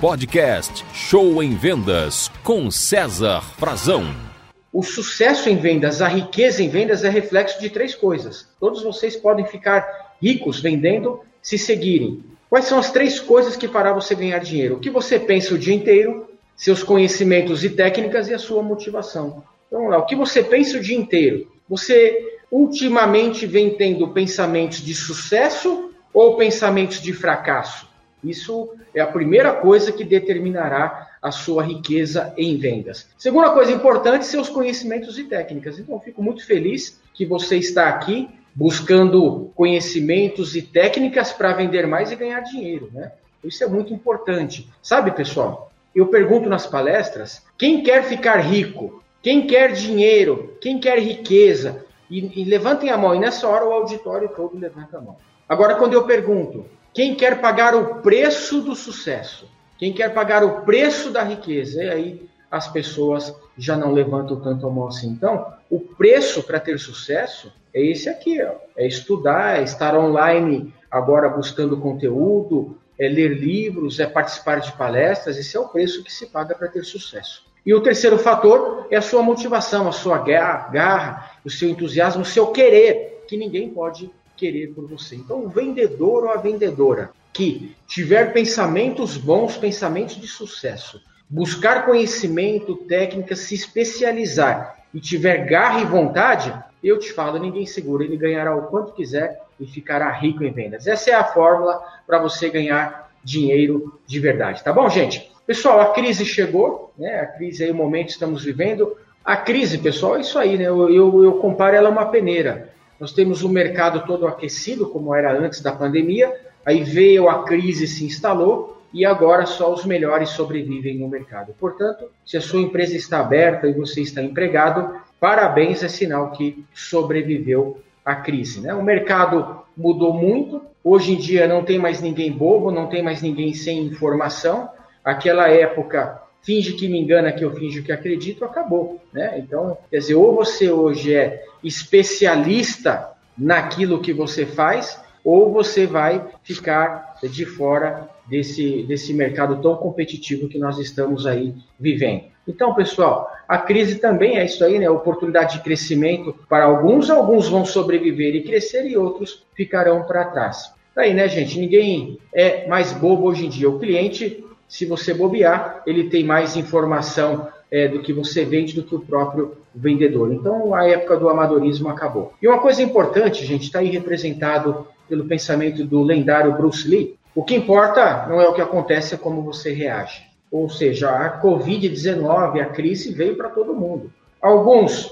Podcast Show em Vendas com César Frazão. O sucesso em vendas, a riqueza em vendas é reflexo de três coisas. Todos vocês podem ficar ricos vendendo se seguirem. Quais são as três coisas que fará você ganhar dinheiro? O que você pensa o dia inteiro, seus conhecimentos e técnicas e a sua motivação. Então, vamos lá, o que você pensa o dia inteiro? Você ultimamente vem tendo pensamentos de sucesso ou pensamentos de fracasso? Isso é a primeira coisa que determinará a sua riqueza em vendas. Segunda coisa importante, seus conhecimentos e técnicas. Então, fico muito feliz que você está aqui buscando conhecimentos e técnicas para vender mais e ganhar dinheiro, né? Isso é muito importante. Sabe, pessoal? Eu pergunto nas palestras: quem quer ficar rico? Quem quer dinheiro? Quem quer riqueza? E, e levantem a mão. E nessa hora o auditório todo levanta a mão. Agora, quando eu pergunto: quem quer pagar o preço do sucesso? Quem quer pagar o preço da riqueza? E aí as pessoas já não levantam tanto a mão assim. Então, o preço para ter sucesso é esse aqui, ó. é estudar, é estar online agora buscando conteúdo, é ler livros, é participar de palestras. Esse é o preço que se paga para ter sucesso. E o terceiro fator é a sua motivação, a sua garra, o seu entusiasmo, o seu querer, que ninguém pode querer por você. Então, o vendedor ou a vendedora que tiver pensamentos bons, pensamentos de sucesso, buscar conhecimento, técnica, se especializar e tiver garra e vontade, eu te falo, ninguém segura, ele ganhará o quanto quiser e ficará rico em vendas. Essa é a fórmula para você ganhar dinheiro de verdade, tá bom, gente? Pessoal, a crise chegou, né? A crise aí, o momento que estamos vivendo. A crise, pessoal, é isso aí, né? Eu, eu, eu comparo ela a uma peneira. Nós temos o mercado todo aquecido, como era antes da pandemia, aí veio a crise, se instalou, e agora só os melhores sobrevivem no mercado. Portanto, se a sua empresa está aberta e você está empregado, parabéns, é sinal que sobreviveu à crise. Né? O mercado mudou muito, hoje em dia não tem mais ninguém bobo, não tem mais ninguém sem informação. Aquela época finge que me engana que eu finge que acredito, acabou. Né? Então, quer dizer, ou você hoje é especialista naquilo que você faz, ou você vai ficar de fora desse, desse mercado tão competitivo que nós estamos aí vivendo. Então, pessoal, a crise também é isso aí, né? Oportunidade de crescimento para alguns, alguns vão sobreviver e crescer e outros ficarão para trás. Daí, né, gente? Ninguém é mais bobo hoje em dia. O cliente se você bobear, ele tem mais informação é, do que você vende do que o próprio vendedor. Então, a época do amadorismo acabou. E uma coisa importante, gente, está aí representado pelo pensamento do lendário Bruce Lee. O que importa não é o que acontece, é como você reage. Ou seja, a Covid-19, a crise veio para todo mundo. Alguns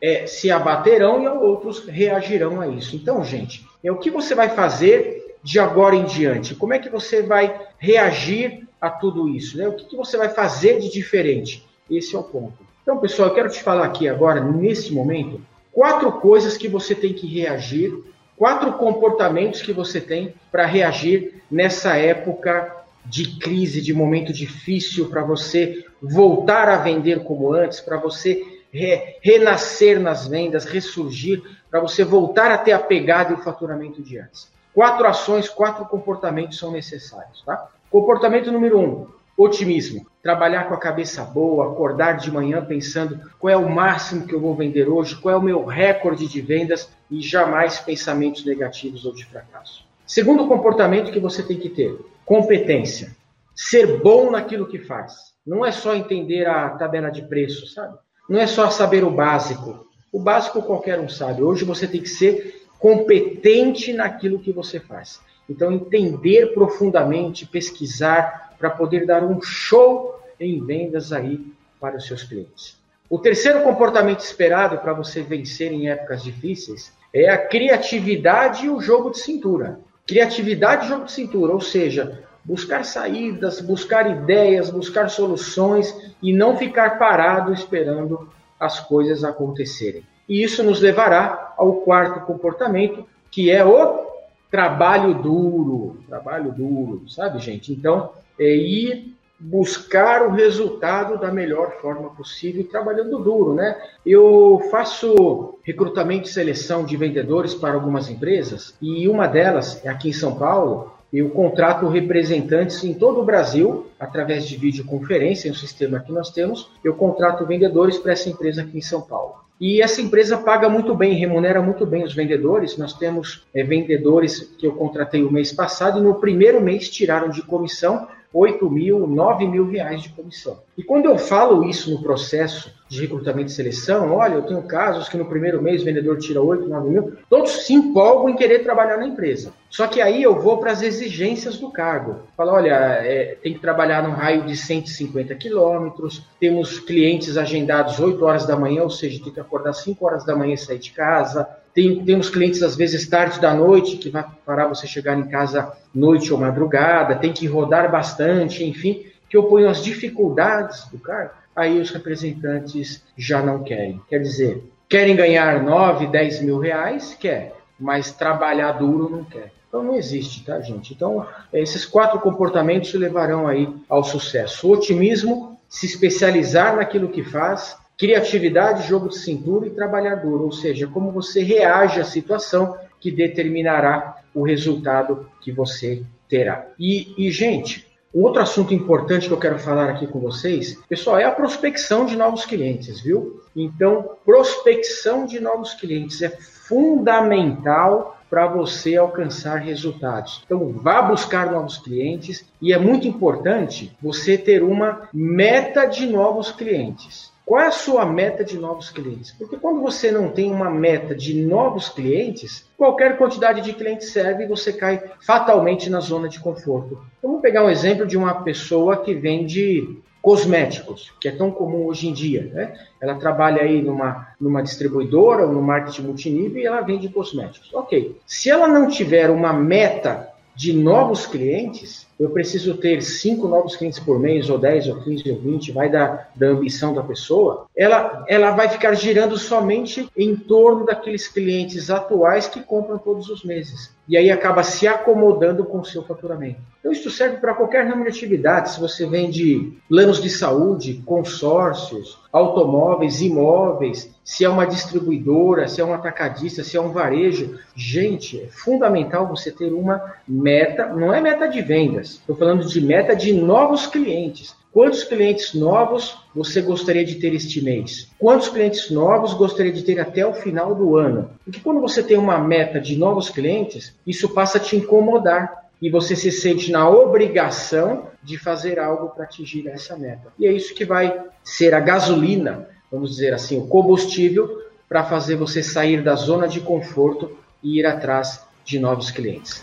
é, se abaterão e outros reagirão a isso. Então, gente, é o que você vai fazer de agora em diante? Como é que você vai reagir a tudo isso? Né? O que, que você vai fazer de diferente? Esse é o ponto. Então, pessoal, eu quero te falar aqui agora, nesse momento, quatro coisas que você tem que reagir, quatro comportamentos que você tem para reagir nessa época de crise, de momento difícil, para você voltar a vender como antes, para você re renascer nas vendas, ressurgir, para você voltar a ter a pegada e o faturamento de antes. Quatro ações, quatro comportamentos são necessários, tá? Comportamento número um, otimismo. Trabalhar com a cabeça boa, acordar de manhã pensando qual é o máximo que eu vou vender hoje, qual é o meu recorde de vendas e jamais pensamentos negativos ou de fracasso. Segundo comportamento que você tem que ter, competência. Ser bom naquilo que faz. Não é só entender a tabela de preço, sabe? Não é só saber o básico. O básico qualquer um sabe. Hoje você tem que ser competente naquilo que você faz. Então, entender profundamente, pesquisar, para poder dar um show em vendas aí para os seus clientes. O terceiro comportamento esperado para você vencer em épocas difíceis é a criatividade e o jogo de cintura. Criatividade e jogo de cintura, ou seja, buscar saídas, buscar ideias, buscar soluções e não ficar parado esperando as coisas acontecerem. E isso nos levará ao quarto comportamento, que é o trabalho duro, trabalho duro, sabe, gente? Então, é ir buscar o resultado da melhor forma possível, trabalhando duro, né? Eu faço recrutamento e seleção de vendedores para algumas empresas e uma delas, aqui em São Paulo, Eu contrato representantes em todo o Brasil, através de videoconferência, um sistema que nós temos. Eu contrato vendedores para essa empresa aqui em São Paulo. E essa empresa paga muito bem, remunera muito bem os vendedores. Nós temos é, vendedores que eu contratei o mês passado e no primeiro mês tiraram de comissão 8 mil, 9 mil reais de comissão. E quando eu falo isso no processo de recrutamento e seleção, olha, eu tenho casos que no primeiro mês o vendedor tira 8, 9 mil, todos se empolgam em querer trabalhar na empresa. Só que aí eu vou para as exigências do cargo. Falo, olha, é, tem que trabalhar num raio de 150 quilômetros, temos clientes agendados 8 horas da manhã, ou seja, tem que acordar 5 horas da manhã e sair de casa, tem, temos clientes, às vezes, tarde da noite, que vai parar você chegar em casa noite ou madrugada, tem que rodar bastante, enfim, que ponho as dificuldades do cargo, aí os representantes já não querem. Quer dizer, querem ganhar 9, 10 mil reais? Quer, mas trabalhar duro não quer. Então não existe, tá, gente? Então, esses quatro comportamentos levarão aí ao sucesso. O otimismo, se especializar naquilo que faz, criatividade, jogo de cintura e trabalhar duro, ou seja, como você reage à situação que determinará o resultado que você terá. E, e gente, outro assunto importante que eu quero falar aqui com vocês, pessoal, é a prospecção de novos clientes, viu? Então, prospecção de novos clientes é fundamental para você alcançar resultados. Então, vá buscar novos clientes e é muito importante você ter uma meta de novos clientes. Qual é a sua meta de novos clientes? Porque quando você não tem uma meta de novos clientes, qualquer quantidade de clientes serve e você cai fatalmente na zona de conforto. Vamos pegar um exemplo de uma pessoa que vende cosméticos, que é tão comum hoje em dia. Né? Ela trabalha aí numa, numa distribuidora ou no marketing multinível e ela vende cosméticos. Ok. Se ela não tiver uma meta de novos clientes, eu preciso ter cinco novos clientes por mês, ou 10, ou 15, ou 20, vai da, da ambição da pessoa, ela, ela vai ficar girando somente em torno daqueles clientes atuais que compram todos os meses. E aí acaba se acomodando com o seu faturamento. Então, isso serve para qualquer ramo de atividade. Se você vende planos de saúde, consórcios, automóveis, imóveis, se é uma distribuidora, se é um atacadista, se é um varejo. Gente, é fundamental você ter uma meta, não é meta de vendas, estou falando de meta de novos clientes. Quantos clientes novos você gostaria de ter este mês? Quantos clientes novos gostaria de ter até o final do ano? Porque quando você tem uma meta de novos clientes, isso passa a te incomodar e você se sente na obrigação de fazer algo para atingir essa meta. E é isso que vai ser a gasolina, vamos dizer assim, o combustível para fazer você sair da zona de conforto e ir atrás de novos clientes.